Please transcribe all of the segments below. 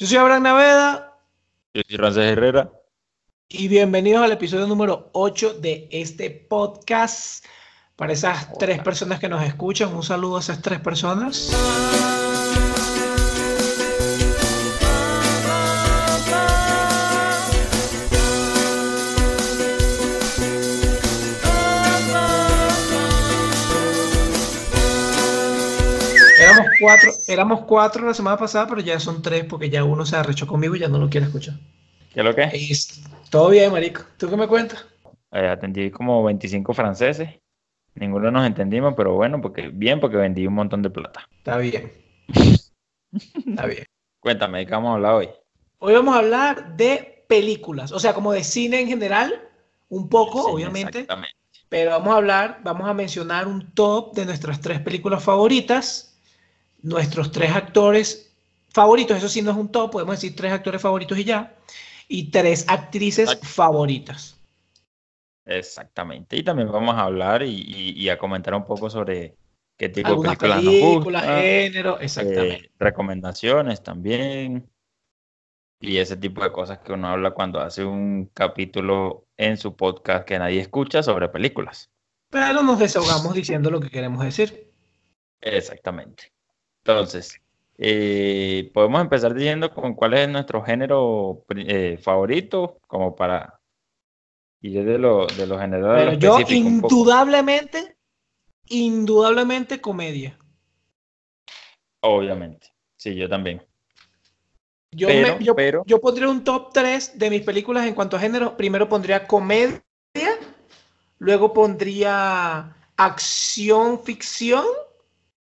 Yo soy Abraham Naveda. Yo soy Frances Herrera. Y bienvenidos al episodio número 8 de este podcast. Para esas tres personas que nos escuchan, un saludo a esas tres personas. Cuatro, éramos cuatro la semana pasada, pero ya son tres porque ya uno se arrechó conmigo y ya no lo quiere escuchar. ¿Qué es lo que? Y todo bien, marico. ¿Tú qué me cuentas? Eh, atendí como 25 franceses. Ninguno nos entendimos, pero bueno, porque bien, porque vendí un montón de plata. Está bien. Está bien. Cuéntame, ¿de qué vamos a hablar hoy? Hoy vamos a hablar de películas, o sea, como de cine en general, un poco, Sí, obviamente. Exactamente. Pero vamos a hablar, vamos a mencionar un top de nuestras tres películas favoritas, nuestros tres actores favoritos, eso sí no es un top, podemos decir tres actores favoritos y ya, y tres actrices favoritas. Exactamente. Y también vamos a hablar y, y- y a comentar un poco sobre qué tipo Algunas de películas nos películas, gustan, género, exactamente. eh, recomendaciones también. Y ese tipo de cosas que uno habla cuando hace un capítulo en su podcast que nadie escucha sobre películas. Pero nos desahogamos diciendo lo que queremos decir. Exactamente. Entonces, eh, podemos empezar diciendo con cuál es nuestro género eh, favorito, como para ir de lo, de lo general Pero yo indudablemente, indudablemente comedia. Obviamente. Sí, yo también. Yo, Pero- me- yo, pero- yo pondría un top 3 de mis películas en cuanto a género. Primero pondría comedia, luego pondría acción, ficción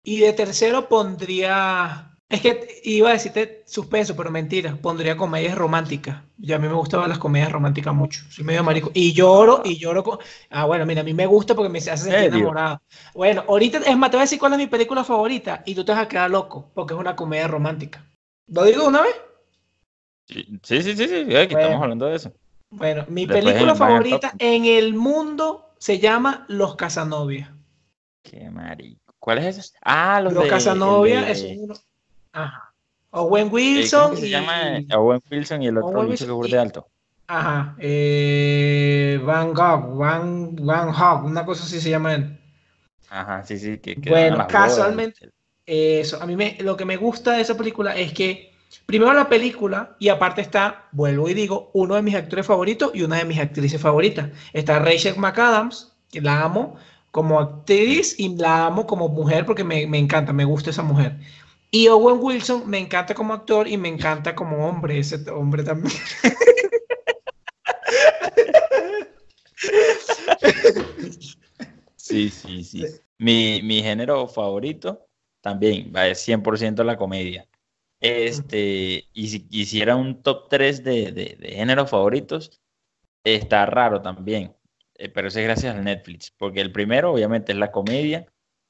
y de tercero pondría... Es que iba a decirte suspenso, pero mentira. Pondría comedias románticas. Y a mí me gustaban las comedias románticas mucho. Soy medio marico. Y lloro, y lloro con... Ah, bueno, mira, a mí me gusta porque me hace sentir enamorado. Bueno, ahorita, es más, te voy a decir cuál es mi película favorita y tú te vas a quedar loco porque es una comedia romántica. ¿Lo digo una vez? Sí, sí, sí, sí, aquí Bueno. estamos hablando de eso. Bueno, mi Después película favorita en el mundo se llama Los Casanovias. Qué marico. ¿Cuál es ese? Ah, los Los de, Casanovias el es de- uno. Ajá. Owen Wilson ¿cómo se y. llama? Owen Wilson y el otro Owen que y- de alto. Ajá. eh, Van Gogh, Van, Van Gogh, una cosa así se llama él. Ajá, sí, sí, que, que Bueno, bodas. casualmente- Eso, a mí me, lo que me gusta de esa película es que, primero la película, y aparte está, vuelvo y digo, uno de mis actores favoritos y una de mis actrices favoritas. Está Rachel McAdams, que la amo como actriz y la amo como mujer porque me, me encanta, me gusta esa mujer. Y Owen Wilson me encanta como actor y me encanta como hombre, ese hombre también. Sí, sí, sí. Mi, mi género favorito también va a ser 100% la comedia. Este, y si quisiera un top 3 de, de, de géneros favoritos, está raro también, eh, pero eso es gracias al Netflix, porque el primero obviamente es la comedia,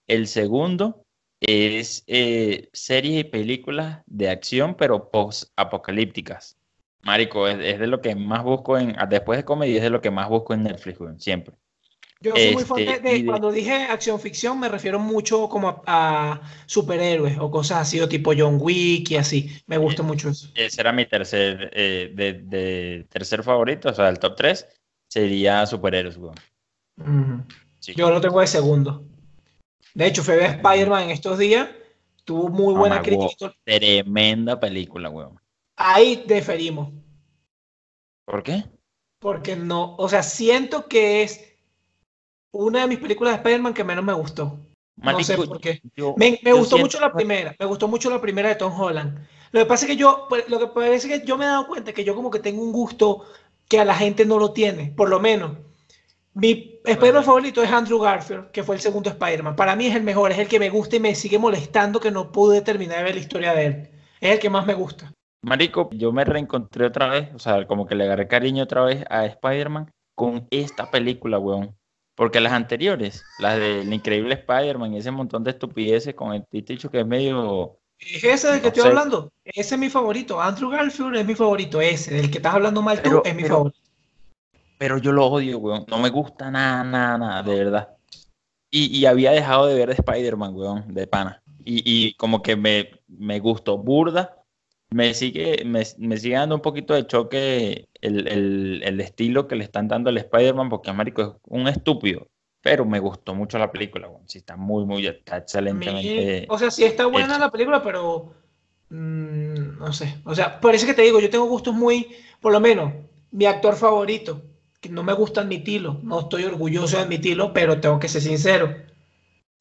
el segundo es eh, series y películas de acción, pero post-apocalípticas. Marico, es, es de lo que más busco en, después de comedia, es de lo que más busco en Netflix, siempre. Yo soy muy de, Este, de- cuando dije acción ficción, me refiero mucho como a, a superhéroes o cosas así, o tipo John Wick y así. Me gusta mucho eso. Ese era mi tercer, eh, de, de tercer favorito, o sea, el top 3 sería superhéroes, weón. Sí. Yo lo tengo de segundo. De hecho, ver Spider-Man en estos días. Tuvo muy buena Mamá, crítica. Tremenda película, weón. Ahí diferimos. ¿Por qué? Porque no, o sea, siento que es una de mis películas de Spider-Man que menos me gustó. No sé por qué. yo- Me, gustó siento- mucho la primera, me gustó mucho la primera de Tom Holland. Lo que pasa es que yo, pues, lo que parece que yo me he dado cuenta que yo como que tengo un gusto que a la gente no lo tiene, por lo menos. Mi Spider-Man favorito es Andrew Garfield, que fue el segundo Spider-Man. Para mí es el mejor, es el que me gusta y me sigue molestando que no pude terminar de ver la historia de él. Es el que más me gusta. Marico, yo me reencontré otra vez, o sea, como que le agarré cariño otra vez a Spider-Man con esta película, weón. Porque las anteriores, las del increíble Spider-Man y ese montón de estupideces con el dicho que es medio... Es ese del que No estoy sé. hablando. Ese es mi favorito. Andrew Garfield es mi favorito. Ese, del que estás hablando mal tú, es mi pero- favorito. Pero yo lo odio, weón. No me gusta nada, nada, nada, de verdad. Y, y había dejado de ver de Spider-Man, weón, de pana. Y, y como que me, me gustó burda me sigue, me, sigue dando un poquito de choque el, estilo que le están dando al Spider-Man, porque Américo es un estúpido, pero me gustó mucho la película, sí está muy, muy, está excelentemente. o sea, sí está buena la película, pero mm, no sé, o sea, por eso que te digo, yo tengo gustos muy, por lo menos, mi actor favorito, que no me gusta admitirlo, no estoy orgulloso de admitirlo, pero tengo que ser sincero,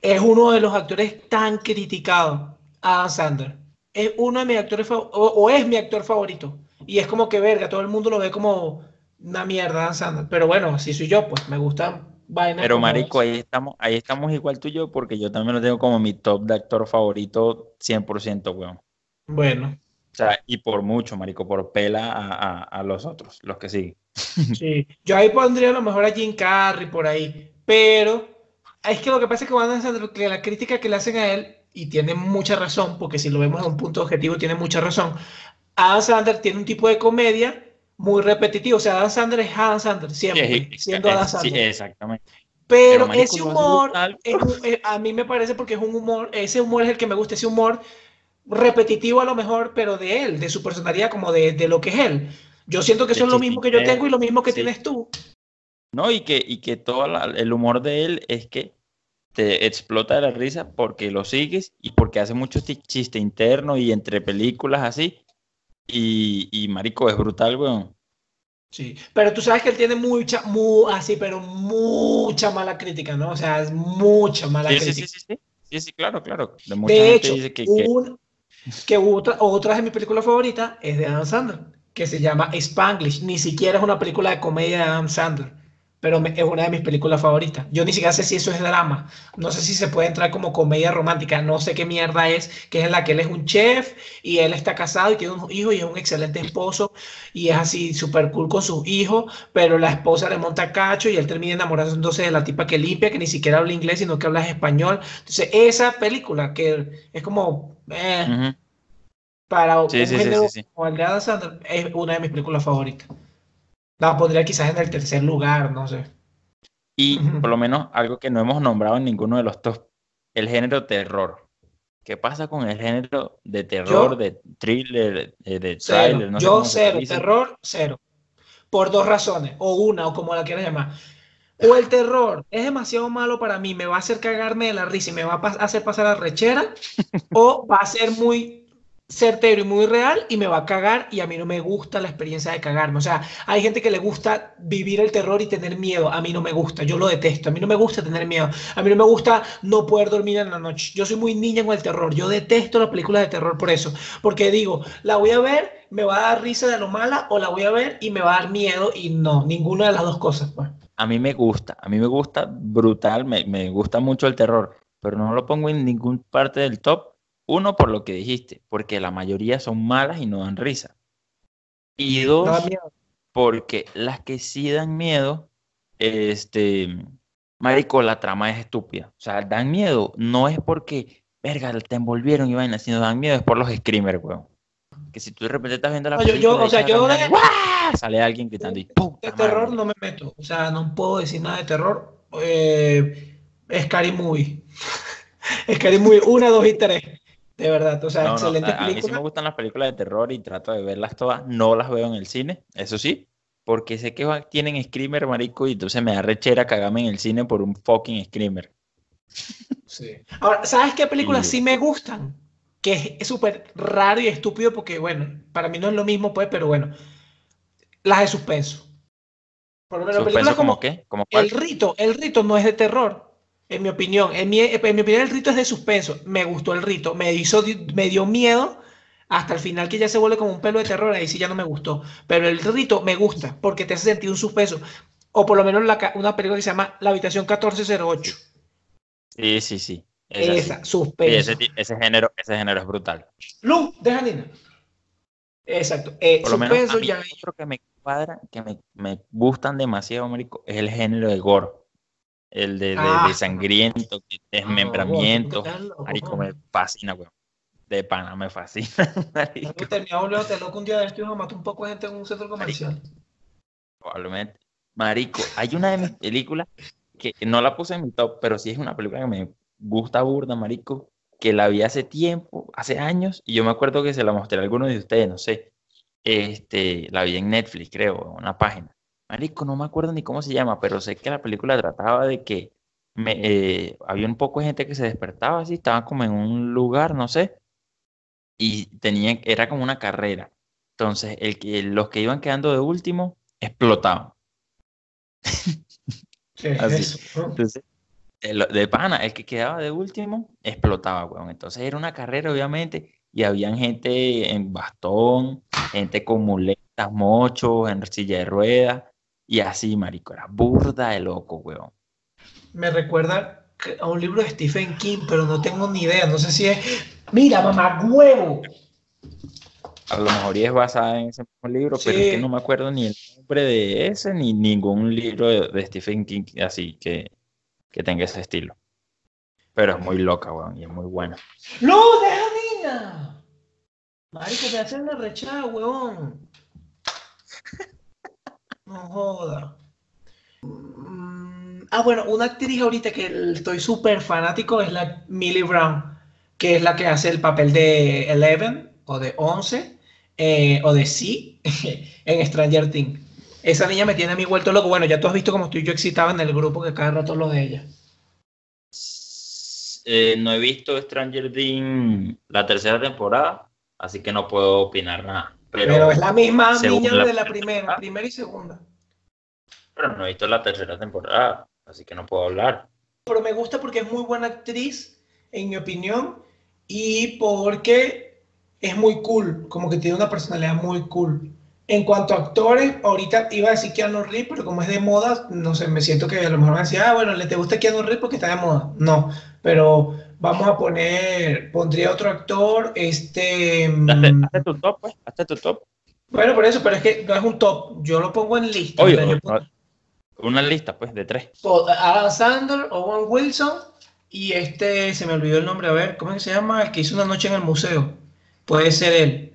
es uno de los actores tan criticados, Adam Sandler es uno de mis actores o, es mi actor favorito. Y es como que verga, todo el mundo lo ve como una mierda Sandler. Pero bueno, si soy yo, pues me gusta vaina. Pero marico, ahí estamos, ahí estamos igual tú y yo, porque yo también lo tengo como mi top de actor favorito 100%, weón. Bueno. O sea, y por mucho, marico, por pela a, los otros, los que siguen. Sí, yo ahí pondría a lo mejor a Jim Carrey por ahí, pero es que lo que pasa es que, que la crítica que le hacen a él y tiene mucha razón, porque si lo vemos en un punto objetivo, tiene mucha razón. Adam Sandler tiene un tipo de comedia muy repetitivo. O sea, Adam Sandler es Adam Sandler, siempre, siendo Adam Sandler. Sí, exactamente. Pero, ese humor, eh, a mí me parece porque es un humor, ese humor es el que me gusta, ese humor repetitivo a lo mejor, pero de él, de su personalidad, como de, de lo que es él. Yo siento que eso es lo mismo que yo tengo y lo mismo que tienes tú. No, y que, y que todo el humor de él es que te explota la risa porque lo sigues y porque hace mucho chiste interno y entre películas así. Y, y marico, es brutal, weón. Sí, pero tú sabes que él tiene mucha, muy, así, pero mucha mala crítica, ¿no? O sea, es mucha mala crítica. Sí, sí, sí, sí, sí, claro, claro. De, hecho, que, que... otra, otra de mis películas favoritas es de Adam Sandler, que se llama Spanglish. Ni siquiera es una película de comedia de Adam Sandler pero es una de mis películas favoritas. Yo ni siquiera sé si eso es drama, no sé si se puede entrar como comedia romántica, no sé qué mierda es, que es en la que él es un chef y él está casado y tiene un hijo y es un excelente esposo y es así súper cool con sus hijos, pero la esposa le monta cacho y él termina enamorándose de la tipa que limpia, que ni siquiera habla inglés, sino que habla español. Entonces, esa película que es como... Eh, para un género como el de Adam Sandler, es una de mis películas favoritas. La pondría quizás en el tercer lugar, no sé. Y por lo menos algo que no hemos nombrado en ninguno de los top, el género terror. ¿Qué pasa con el género de terror, de thriller, de, trailer? No yo cero, terror cero. Por dos razones, o una, o como la quieras llamar. O el terror es demasiado malo para mí, me va a hacer cagarme de la risa y me va a hacer pasar a rechera, o va a ser muy certero y muy real y me va a cagar y a mí no me gusta la experiencia de cagarme. O sea, hay gente que le gusta vivir el terror y tener miedo. A mí no me gusta, yo lo detesto. A mí no me gusta tener miedo. A mí no me gusta no poder dormir en la noche. Yo soy muy niña con el terror. Yo detesto las películas de terror por eso. Porque digo, la voy a ver, me va a dar risa de lo mala o la voy a ver y me va a dar miedo y no, ninguna de las dos cosas. Pues. A mí me gusta, a mí me gusta brutal, me, me gusta mucho el terror, pero no lo pongo en ninguna parte del top uno, por lo que dijiste, porque la mayoría son malas y no dan risa. Y dos, porque las que sí dan miedo, este, marico, la trama es estúpida. O sea, dan miedo no es porque, verga, te envolvieron y vaina, sino dan miedo es por los screamers, weón. Que si tú de repente estás viendo la película, yo, o sea, yo sale alguien gritando y De terror no me meto, o sea, no puedo decir nada de terror. Eh, Scary Movie. Scary Movie 1, 2 y 3. De verdad, o sea, excelente A mí sí me gustan las películas de terror y trato de verlas todas. No las veo en el cine, eso sí, porque sé que tienen screamer, marico, y entonces me da rechera cagarme en el cine por un fucking screamer. Sí. Ahora, ¿sabes qué películas sí me gustan? Que es súper raro y estúpido porque, bueno, para mí no es lo mismo, pues, pero bueno. Las de suspenso. Por lo menos, películas como, qué? ¿Como El rito, el rito no es de terror. En mi opinión, en mi, en mi opinión el rito es de suspenso. Me gustó el rito, me, hizo, me dio miedo hasta el final que ya se vuelve como un pelo de terror, ahí sí ya no me gustó. Pero el rito me gusta porque te hace sentir un suspenso. O por lo menos una película que se llama La Habitación 1408. Sí, sí, sí. Esa, suspenso. ese, género, ese género es brutal. Lu, deja Nina. Exacto. Eh, por lo menos a mí, ya... otro que me cuadra, que me, me gustan demasiado, Américo, es el género de gore el de, de, ah. sangriento, desmembramiento. Ah, marico, me fascina, weón. De pana, me fascina. Terminaba un loco un día de esto y mató un poco de gente en un centro comercial. Probablemente. Marico, hay una de mis películas que no la puse en mi top, pero sí es una película que me gusta burda, marico. que la vi hace tiempo, hace años, y yo me acuerdo que se la mostré a alguno de ustedes, no sé. Este, la vi en Netflix, creo, en una página. Marico, no me acuerdo ni cómo se llama, pero sé que la película trataba de que me, eh, había un poco de gente que se despertaba así, estaba como en un lugar, no sé, y tenían, era como una carrera. Entonces, el que, los que iban quedando de último explotaban. así. Entonces, de pana, el que quedaba de último explotaba, weón. Entonces era una carrera, obviamente, y habían gente en bastón, gente con muletas, mochos, en silla de ruedas, y así, marico, era burda de loco, weón. Me recuerda a un libro de Stephen King, pero no tengo ni idea, no sé si es... Mira, mamá, huevo. A lo mejor es basada en ese mismo libro, pero es que no me acuerdo ni el nombre de ese, ni ningún libro de Stephen King así que que tenga ese estilo. Pero es muy loca, weón, y es muy buena. ¡No, deja niña! Marico, te hacen la rechada, weón. No joda. Mm, ah, bueno, una actriz ahorita que estoy súper fanático es la Millie Brown, que es la que hace el papel de Eleven o de Once eh, o de Sí en Stranger Things. Esa niña me tiene a mí vuelto loco. Bueno, ya tú has visto cómo estoy yo excitado en el grupo que cada rato lo de ella. Eh, no he visto Stranger Things la tercera temporada, así que no puedo opinar nada. Pero, es la misma niña de la primera, primera y segunda. Pero no he visto la tercera temporada, así que no puedo hablar. Pero me gusta porque es muy buena actriz, en mi opinión, y porque es muy cool, como que tiene una personalidad muy cool. En cuanto a actores, ahorita iba a decir Keanu Reeves, pero como es de moda, no sé, me siento que a lo mejor me decía, ah, bueno, le te gusta Keanu Reeves porque está de moda. No, pero vamos a poner, pondría otro actor, este... Mm, hazte, tu top, pues, hazte tu top. Bueno, por eso, pero es que no es un top, yo lo pongo en lista. Oye, una lista, pues, de tres. Adam Sandler, Owen Wilson y este, se me olvidó el nombre, a ver, ¿cómo se llama? El que hizo una noche en el museo. Puede ser él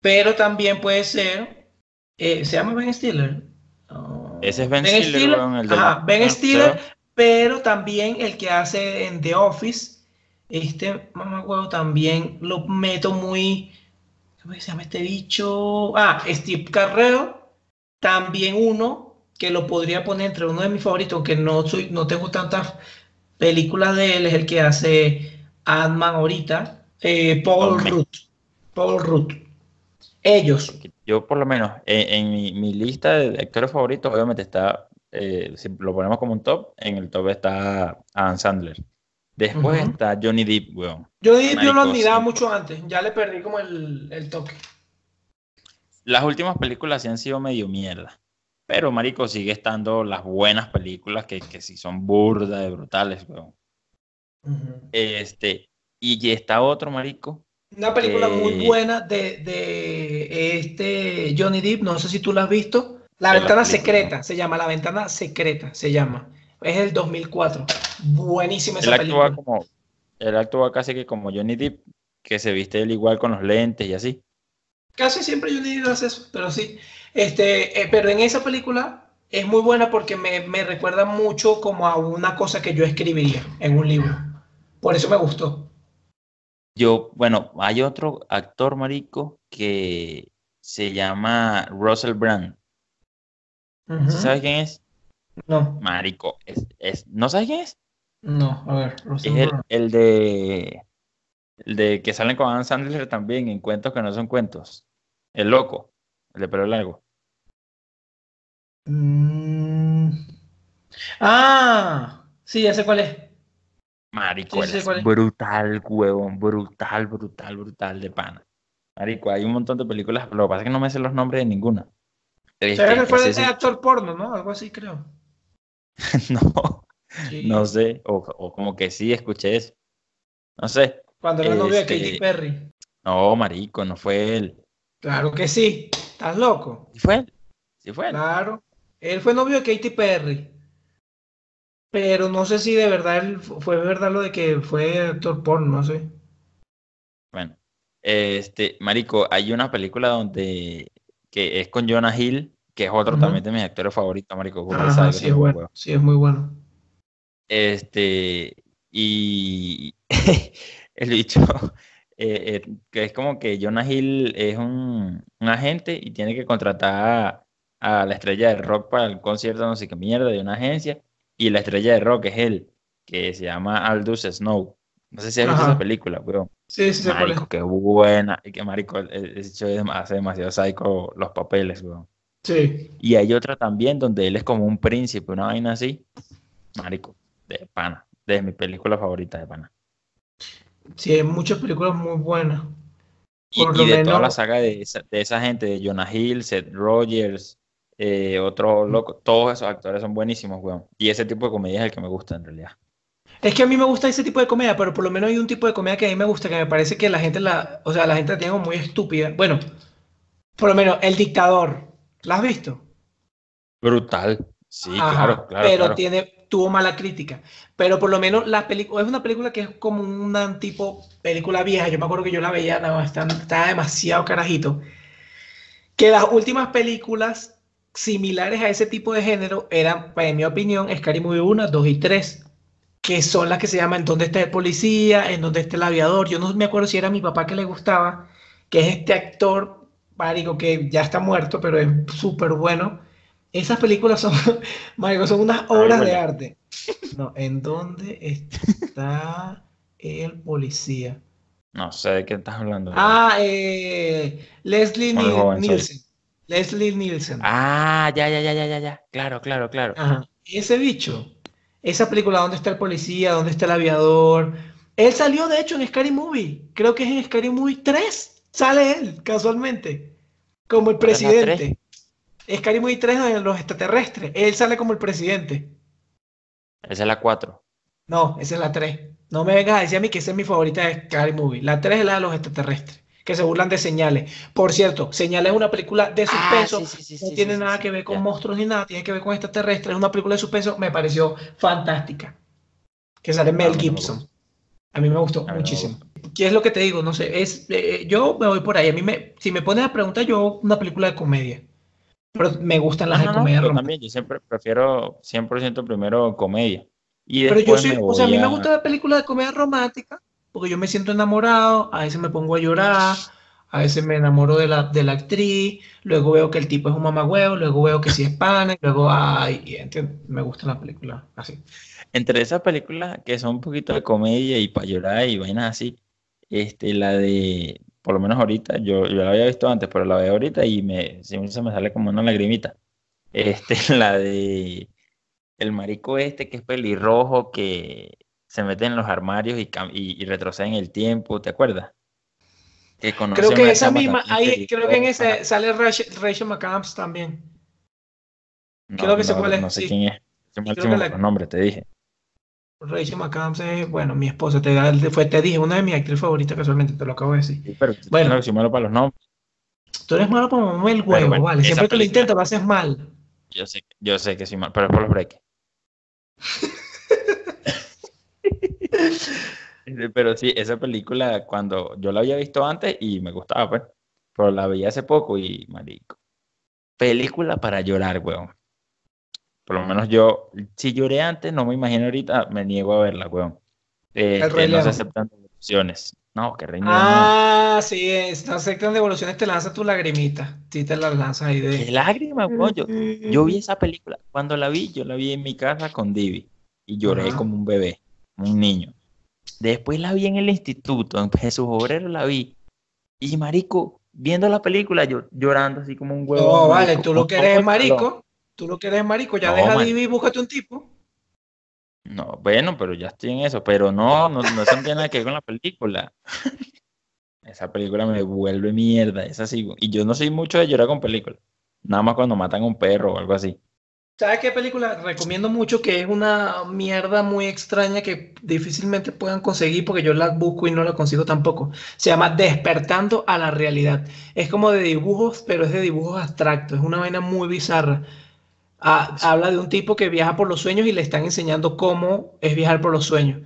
pero también puede ser, eh, ¿se llama Ben Stiller? Ese es Ben, Stiller, Ben Stiller, pero también el que hace en The Office, este mamá huevo también lo meto muy, ¿cómo se llama este bicho? Ah, Steve Carrero, también uno que lo podría poner entre uno de mis favoritos, aunque no, soy, no tengo tantas películas de él, es el que hace Ant-Man ahorita, eh, Paul Rudd. Paul Rudd. Ellos. Yo por lo menos en, mi, lista de actores favoritos, obviamente está, eh, si lo ponemos como un top, en el top está Adam Sandler. Después está Johnny Depp, weón. Johnny Depp yo lo admiraba mucho antes, ya le perdí como el, toque. Las últimas películas sí han sido medio mierda. Pero, marico, sigue estando las buenas películas que, que sí son burdas de brutales, weón. Este, y está otro, marico, una película muy buena de, este Johnny Depp, no sé si tú la has visto. La ventana secreta, se llama La ventana secreta, se llama. Es el 2004. Buenísima esa película. Como, él actúa casi que como Johnny Depp, que se viste él igual con los lentes y así. Casi siempre Johnny Depp hace eso, pero sí. Este, eh, pero en esa película es muy buena porque me, me recuerda mucho como a una cosa que yo escribiría en un libro. Por eso me gustó. Yo, bueno, hay otro actor marico que se llama Russell Brand. ¿Sabes quién es? No. Marico, es, ¿no sabes quién es? No, a ver, es el, de el de que salen con Adam Sandler también en cuentos que no son cuentos. El loco, el de pelo largo. Mm. Ah, sí, ya sé cuál es. Marico, es brutal, huevón, brutal, brutal, brutal de pana. Marico, hay un montón de películas, lo que pasa es que no me sé los nombres de ninguna. Pero que fue ese actor porno, ¿no? Algo así creo. no, no sé, o, como que sí, escuché eso. No sé. Cuando era novio de Katy este, Perry. No, marico, no fue él. Claro que sí, estás loco. ¿Sí fue él? ¿Sí fue él? Claro, él fue novio de Katy Perry. Pero no sé si de verdad fue verdad lo de que fue actor porno, no sé. Bueno, este, Marico, hay una película donde que es con Jonah Hill, que es otro también de mis actores favoritos, Marico. sí, es bueno, sí, es muy bueno. Este, y el bicho, eh, eh, que es como que Jonah Hill es un, agente y tiene que contratar a, la estrella de rock para el concierto no sé qué mierda de una agencia y la estrella de rock es él, que se llama Aldous Snow. No sé si has visto esa película, weón. Sí, sí, Marico, qué buena. Y que marico, ese hace demasiado psycho los papeles, weón. Sí. Y hay otra también donde él es como un príncipe, una vaina así. Marico, de pana. De mi película favorita de pana. Sí, hay muchas películas muy buenas. y, de toda la saga de esa, gente, de Jonah Hill, Seth Rogers, eh, otro loco, todos esos actores son buenísimos, weón. Y ese tipo de comedia es el que me gusta en realidad. Es que a mí me gusta ese tipo de comedia, pero por lo menos hay un tipo de comedia que a mí me gusta, que me parece que la gente la, o sea, la gente la tiene muy estúpida. Bueno, por lo menos El Dictador, ¿la has visto? Brutal. Sí, claro, claro. Pero tiene, tuvo mala crítica. Pero por lo menos la película, es una película que es como una tipo película vieja. Yo me acuerdo que yo la veía, no, estaba demasiado carajito. Que las últimas películas similares a ese tipo de género eran, en mi opinión, Scary Movie 1, 2 y 3 que son las que se llaman En dónde está el policía, en dónde está el aviador. Yo no me acuerdo si era mi papá que le gustaba, que es este actor, marico, que ya está muerto, pero es súper bueno. Esas películas son, marico, son unas obras de arte. No, ¿en dónde está el policía? No sé de qué estás hablando. Ah, eh, Leslie Nielsen. Leslie Nielsen. Ah, ya, ya, ya, ya, ya, ya. Claro, claro, claro. Ese bicho esa película, ¿Dónde está el policía? ¿Dónde está el aviador? Él salió, de hecho, en Scary Movie. Creo que es en Scary Movie 3. Sale él, casualmente. Como el presidente. Scary Movie 3 de los extraterrestres. Él sale como el presidente. Esa es la 4. No, esa es la 3. No me vengas a decir a mí que esa es mi favorita de Scary Movie. La 3 es la de los extraterrestres que se burlan de Señales. Por cierto, Señales es una película de ah, suspenso, no tiene nada que ver con monstruos ni nada, tiene que ver con extraterrestres, es una película de suspenso, me pareció fantástica. Que sale Mel Gibson. A mí me gustó muchísimo. ¿Qué es lo que te digo? No sé, es, eh, yo me voy por ahí. A mí me, si me pones a preguntar, yo una película de comedia. Pero me gustan las de comedia romántica. También, yo siempre prefiero 100% primero comedia. Y pero yo soy, o sea, a mí me gusta la película de comedia romántica porque yo me siento enamorado, a veces me pongo a llorar, a veces me enamoro de la, de la actriz, luego veo que el tipo es un mamagüeo, luego veo que sí es pana, y luego, ay, me gustan las películas así. Entre esas películas que son un poquito de comedia y para llorar y vainas así, este, la de, por lo menos ahorita, yo, yo la había visto antes, pero la veo ahorita y me, se me sale como una lagrimita. Este, la de el marico este que es pelirrojo, que se meten en los armarios y, y, retroceden el tiempo, ¿te acuerdas? creo que esa misma, ahí, creo que en ese sale Rachel, McAdams también. creo que se puede No sé quién es. el nombre, te dije. Rachel McAdams es, bueno, mi esposa, te, fue, te dije, una de mis actrices favoritas, casualmente, te lo acabo de decir. pero bueno, soy malo para los nombres. Tú eres malo para el huevo, vale. Siempre que lo intentas lo haces mal. Yo sé, yo sé que soy malo, pero es por los breaks. Pero sí, esa película, cuando yo la había visto antes y me gustaba, pues, pero la vi hace poco y, marico, película para llorar, weón. Por lo menos yo, si lloré antes, no me imagino ahorita, me niego a verla, weón. Eh, no se aceptan devoluciones. No, que reino. Ah, sí, no aceptan devoluciones, te lanza tu lagrimita. Sí, te la lanzas ahí de. ¿Qué lágrima, weón? Yo, vi esa película. Cuando la vi, yo la vi en mi casa con Divi y lloré como un bebé un niño. Después la vi en el instituto, en Jesús Obrero la vi. Y marico, viendo la película, yo llorando así como un huevo. No, vale, tú lo que eres marico, tú lo que eres marico, ya deja de vivir y búscate un tipo. No, bueno, pero ya estoy en eso, pero no, no, no tiene nada que ver con la película. Esa película me vuelve mierda, es así. Y yo no soy mucho de llorar con películas. Nada más cuando matan a un perro o algo así. ¿Sabes qué película? Recomiendo mucho que es una mierda muy extraña que difícilmente puedan conseguir porque yo la busco y no la consigo tampoco. Se llama Despertando a la Realidad. Es como de dibujos, pero es de dibujos abstractos. Es una vaina muy bizarra. Ah, habla de un tipo que viaja por los sueños y le están enseñando cómo es viajar por los sueños.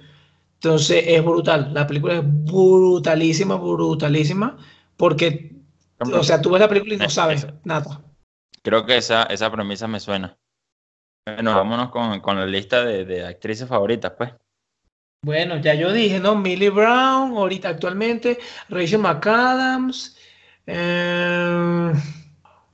Entonces es brutal. La película es brutalísima, brutalísima. Porque, o sea, tú ves la película y no sabes nada. Creo que esa, esa premisa me suena. Bueno, vámonos con, la lista de, actrices favoritas, pues. Bueno, ya yo dije, ¿no? Millie Brown, ahorita actualmente, Rachel McAdams. Eh,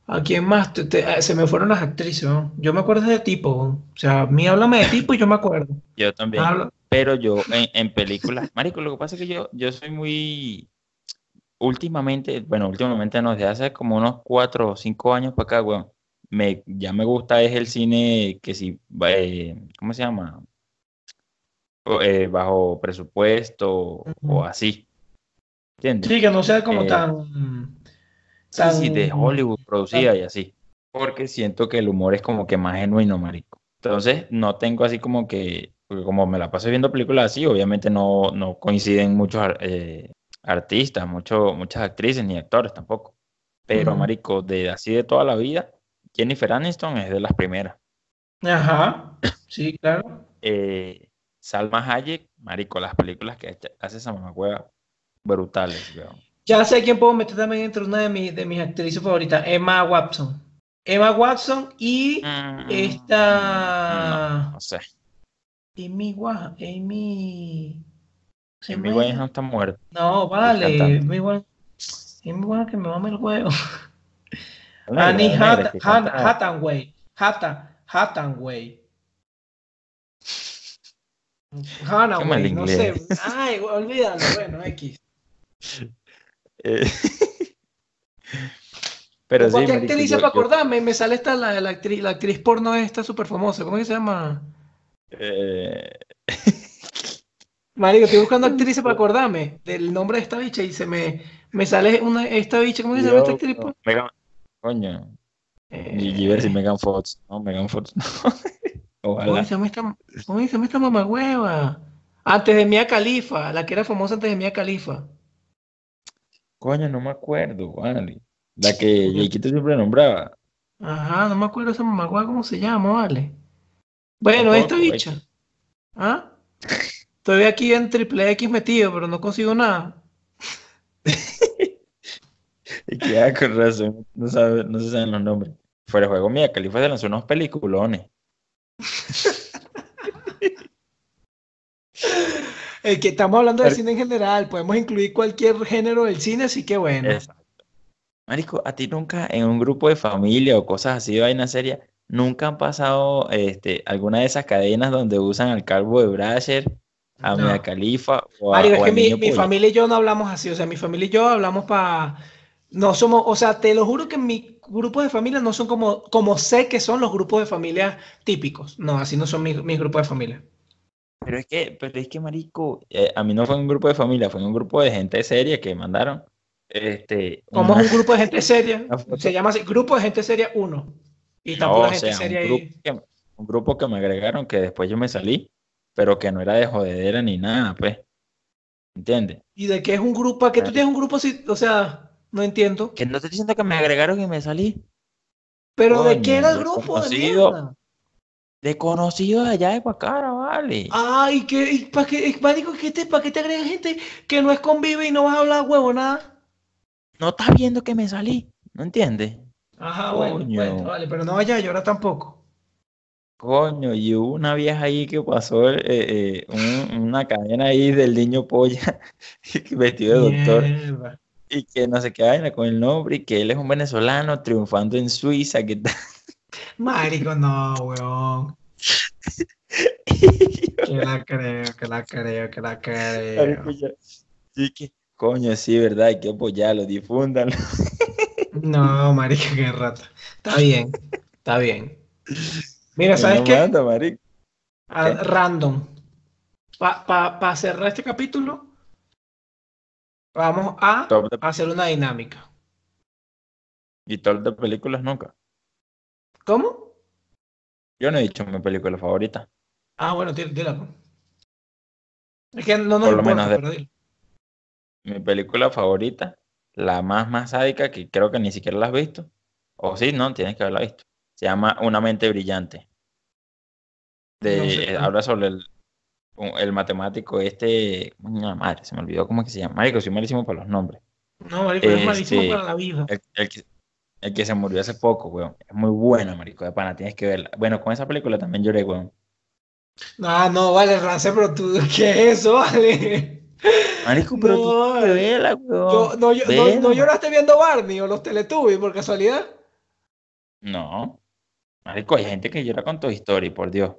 ¿A quién más? Eh, se me fueron las actrices, ¿no? Yo me acuerdo de tipo, o sea, a mí háblame de tipo y yo me acuerdo. Yo también. Pero yo en, en, películas, Marico, lo que pasa es que yo, yo soy muy. Últimamente, bueno, últimamente no, desde hace como unos cuatro o cinco años para acá, weón. Me, ya me gusta es el cine que si, eh, ¿cómo se llama? Eh, bajo presupuesto o así. ¿Entiendes? Sí, que no sea como tan Sí, de Hollywood producida y así. Porque siento que el humor es como que más genuino, marico. Entonces, no tengo así como que, porque como me la paso viendo películas así, obviamente no, no coinciden muchos eh, artistas, mucho, muchas actrices ni actores tampoco. Pero, marico, de así de toda la vida, Jennifer Aniston es de las primeras. Ajá, sí, claro. Eh, Salma Hayek, marico, las películas que hace esa mamacueva, brutales, weón. Ya sé quién puedo meter también entre una de, de mis actrices favoritas, Emma Watson. Emma Watson y mm, esta. No, sé. Amy Amy. Amy no está muerta. No, vale. Amy Amy que me mame el huevo. Annie Hathaway. Hathaway. Hathaway. no sé. Ay, olvídalo. Bueno, X. Eh, pero sí, ¿Qué dice para acordarme? Me sale esta, la, la, actriz, la actriz porno esta súper famosa. ¿Cómo se llama? Eh... Marico, estoy buscando actrices para acordarme del nombre de esta bicha y se me, me sale una, esta bicha. ¿Cómo se llama esta actriz? Megan, coño. Eh... Y ver si Megan Fox. No, Megan Fox no. Ojalá. ¿Cómo se llama esta, cómo se llama esta mamagüeva? Antes de Mia Khalifa, la que era famosa antes de Mia Khalifa. Coño, no me acuerdo, vale. La que Yaquito siempre nombraba. Ajá, no me acuerdo esa mamá, cómo se llama, vale. Bueno, esta bicha. ¿Ah? Estoy aquí en triple X metido, pero no consigo nada. y que con razón, no, sabe, no se saben los nombres. Fuera de juego, mía, Califa se lanzó unos peliculones. El que estamos hablando de cine en general, podemos incluir cualquier género del cine, así que bueno. Exacto. Marico, a ti nunca en un grupo de familia o cosas así de vaina seria, nunca han pasado este, alguna de esas cadenas donde usan al calvo de Brasher, a Mia Califa o a, Mario, es que mi, mi familia y yo no hablamos así, o sea, mi familia y yo hablamos para no somos, o sea, te lo juro que mi grupo de familia no son como, como sé que son los grupos de familia típicos. No, así no son mis, mis grupos de familia. Pero es que, pero es que, marico, eh, a mí no fue un grupo de familia, fue un grupo de gente seria que mandaron. Este, ¿Cómo es un grupo de gente seria? Se llama así, Grupo de Gente Seria 1. Y tampoco no, gente seria un grupo, que, un grupo que me agregaron que después yo me salí, pero que no era de jodedera ni nada, pues. ¿Entiendes? ¿Y de qué es un grupo? ¿A qué tú tienes un grupo así? O sea, no entiendo. Que no te estoy diciendo que me agregaron y me salí. ¿Pero de qué era el grupo? De de conocidos allá de Guacara, vale. Ay, que, ¿para qué, ¿qué te, ¿para qué te agregan gente que no es convive y no vas a hablar huevo nada? No estás viendo que me salí, ¿no entiendes? Ajá, bueno, vale, pero no vaya a llorar tampoco. Coño, y hubo una vieja ahí que pasó eh, eh, una cadena ahí del niño polla vestido de doctor. Y que no se qué con el nombre y que él es un venezolano triunfando en Suiza, que tal. Marico, no, weón. que la creo, que la creo, que la creo. Que, coño, sí, verdad, hay que apoyarlo, difúndanlo. no, marico, qué rata. Está bien, está bien. Mira, ¿sabes qué? marico. random. Para pa, cerrar este capítulo, vamos a hacer una dinámica. ¿Y top de películas nunca? ¿Cómo? Yo no he dicho mi película favorita. Ah, bueno, dila. Pues. Es que no nos Por lo menos de... Mi película favorita, la más más sádica, que creo que ni siquiera la has visto. O sí, no, tienes que haberla visto. Se llama Una mente brillante. De, habla sobre el, el matemático este. madre, se me olvidó cómo es que se llama. Marico, soy malísimo para los nombres. No, Marico, es malísimo este, para la vida. el, el que se murió hace poco, weón. Es muy buena, marico, de pana, tienes que verla. Bueno, con esa película también lloré, weón. No, no, vale, Rance, pero tú, ¿qué es eso, vale? Marico, pero No, tú vela, weón. Yo- no, yo- no- Vela. no lloraste viendo Barney o los Teletubbies por casualidad? No. Marico, hay gente que llora con tu historia, por Dios.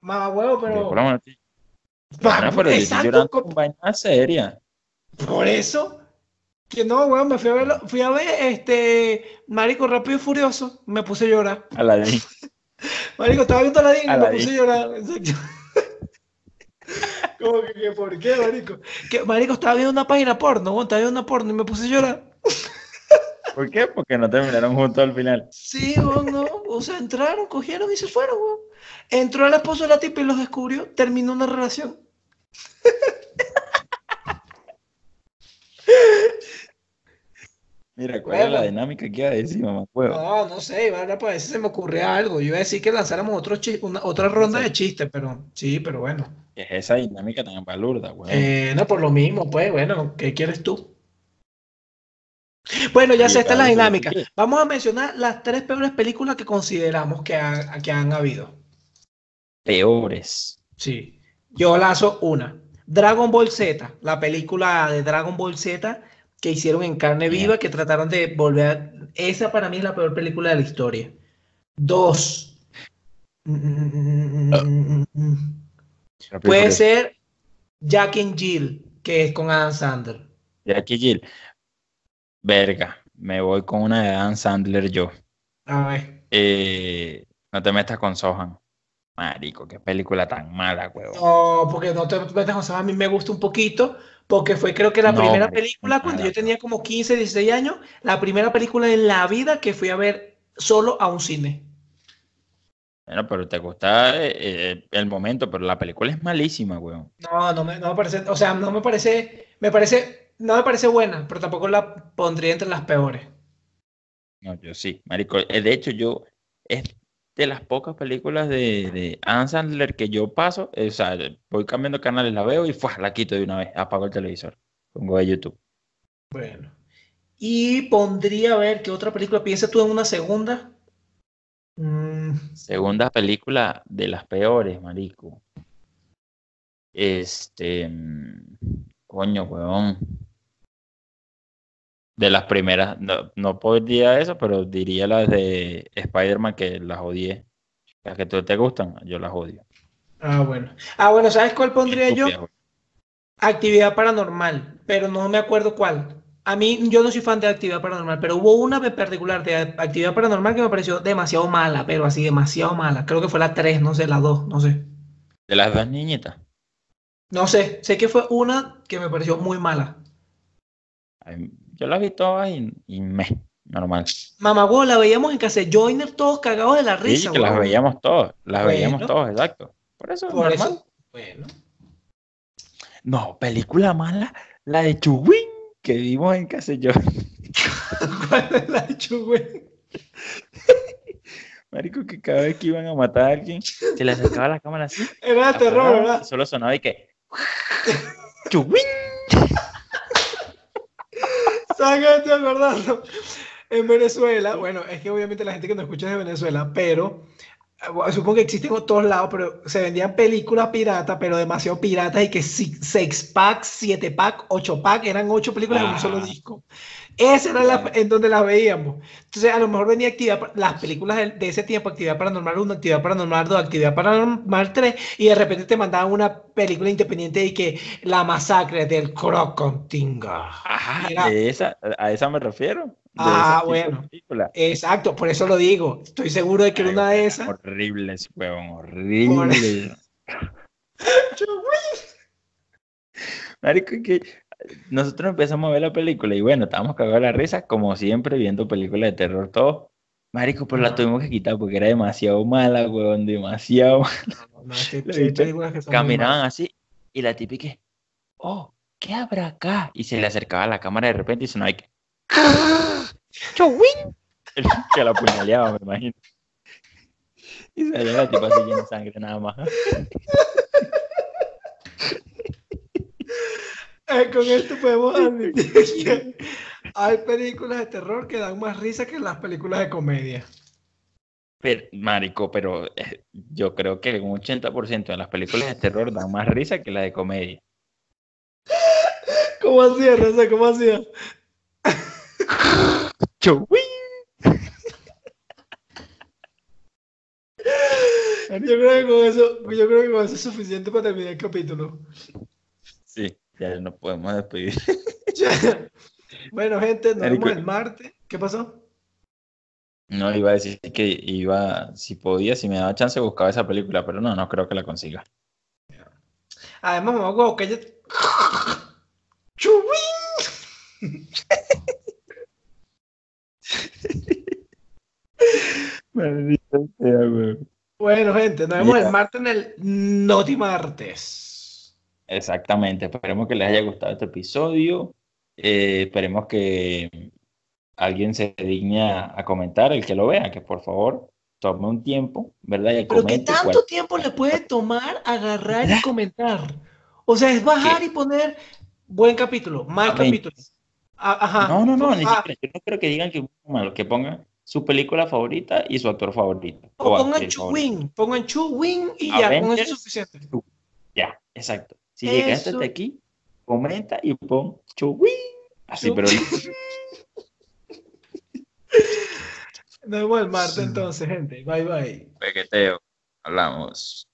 Mamá huevo, pero. por Bueno, pero exacto, con vaina seria. por eso. Que no, weón, me fui a ver, fui a ver este Marico Rápido y Furioso, me puse a llorar. Aladín. Marico, estaba viendo la y me puse a llorar. Como que, ¿por qué, Marico? Que, Marico, estaba viendo una página porno, weón, estaba viendo una porno y me puse a llorar. ¿Por qué? Porque no terminaron juntos al final. Sí, weón, no. O sea, entraron, cogieron y se fueron, weón. Entró el esposo de la tipa y los descubrió, terminó una relación. Mira, ¿cuál es la dinámica que iba a decir, mamá? Huevo. No, no sé, Ivana, pues a veces se me ocurría algo. Yo iba a decir que lanzáramos otro una, otra ronda de chistes, pero sí, pero bueno. ¿Qué es esa dinámica tan balurda, huevo? Eh, no, por lo mismo, pues, bueno, ¿qué quieres tú? Bueno, ya sé, esta es la dinámica. Vamos a mencionar las tres peores películas que consideramos que, ha- que han habido. Peores. Sí. Yo lanzo una. Dragon Ball Z, la película de Dragon Ball Z que hicieron en carne viva, que trataron de volver. a- Esa para mí es la peor película de la historia. Dos. Puede ser Jack and Jill, que es con Adam Sandler. Jackie Jill. Verga. Me voy con una de Dan Sandler yo. A ver. Eh, no te metas con Sohan. Marico, qué película tan mala, huevo. No, porque no te metas con Sam, a mí me gusta un poquito, porque fue creo que la No, primera película cuando mala, yo tenía como 15, 16 años, la primera película en la vida que fui a ver solo a un cine. Bueno, pero te gusta eh, eh, el momento, pero la película es malísima, weón. No, no me, no me parece, o sea, no me parece, me parece, no me parece buena, pero tampoco la pondría entre las peores. No, yo sí, marico. Eh, De hecho, yo es de las pocas películas de, de Adam Sandler que yo paso, o sea, voy cambiando canales, la veo y ¡fua! la quito de una vez, apago el televisor, pongo de YouTube. Bueno. Y pondría, a ver, ¿qué otra película? ¿Piensas tú en una segunda? Mm, Segunda película de las peores, marico. Este, mm, coño, weón. De las primeras, no, no podría eso, pero diría las de Spider-Man que las odié. Las que tú te gustan, yo las odio. ah, bueno. Ah, bueno, ¿sabes cuál pondría yo? Actividad paranormal, pero no me acuerdo cuál. A mí, yo no soy fan de actividad paranormal, pero hubo una en particular de actividad paranormal que me pareció demasiado mala, pero así demasiado mala. Creo que fue la 3, no sé, la 2, no sé. De las dos niñitas. No sé, sé que fue una que me pareció muy mala. Ay, Yo las vi todas y, y me, normal. Mamá, huevo, la veíamos en casa Joiner todos cagados de la Sí, risa, que las veíamos todos, las veíamos todos, exacto. Por eso, Por normal. eso. Bueno. No, película mala, la de Chuwin que vimos en casa. ¿Cuál es la de Chuy? Marico, que cada vez que iban a matar a alguien, se le acercaba la cámara así. Era de terror, ¿verdad? Solo sonaba y que. ¡Chuwin! ¿Sabes qué estoy acordando? En Venezuela, bueno, es que obviamente la gente que nos escucha es de Venezuela, pero supongo que existen en todos lados, pero se vendían películas piratas, pero demasiado piratas y que 6 pack, 7 pack, 8 pack, eran 8 películas en un solo Ah. disco. Esa era la, en donde las veíamos. Entonces, a lo mejor venía actividad, las películas de, de ese tiempo, Actividad Paranormal 1, Actividad Paranormal 2, Actividad Paranormal 3, y de repente te mandaban una película independiente y que La Masacre del Crocontinga. Ajá, Era- de esa, a esa me refiero. Ah, bueno. Exacto, por eso lo digo. Estoy seguro de que era Ay, una de esas. Horribles, weón, horribles. Marico, que nosotros empezamos a ver la película y bueno, estábamos cagados de la risa, como siempre, viendo películas de terror todo. Marico, pero la tuvimos que quitar porque era demasiado mala, weón, demasiado. No, es que Caminaban así y la típica, oh, ¿qué habrá acá? Y se le acercaba a la cámara de repente y sonaba que, ¡Chowin! que la apuñaleaba, me imagino. Y salía la tipa así llena de sangre nada más. Eh, con esto podemos admitir que hay películas de terror que dan más risa que las películas de comedia. Pero, marico, pero eh, yo creo que un 80% de las películas de terror dan más risa que las de comedia. ¿Cómo hacía, Rosa? ¿Cómo hacía? Yo creo que con eso, yo creo que con eso es suficiente para terminar el capítulo. Sí, ya nos podemos despedir. bueno, gente, nos vemos el martes. ¿Qué pasó? No, iba a decir que iba, si podía, si me daba chance, buscaba esa película, pero no, no creo que la consiga. Además, me voy a buscar ya... Bueno, gente, nos vemos el martes en el Noti Martes. Exactamente, esperemos que les haya gustado este episodio. Eh, esperemos que alguien se digne a, comentar, el que lo vea, que por favor tome un tiempo, ¿verdad? Y Pero ¿qué tanto tiempo le puede tomar agarrar y comentar? O sea, es bajar y poner buen capítulo, mal capítulo. Ajá. No, no, no, ni ah. siquiera. Yo no creo que digan que malo, que pongan su película favorita y su actor favorito. O, pongan Chu Wing, pongan Chu Wing y ya, con eso es suficiente. Ya, exacto. Si llegaste hasta aquí, comenta y pon Chu Wing. Así, pero. Nos vemos el martes entonces, gente. Bye bye. Pequeteo. Hablamos.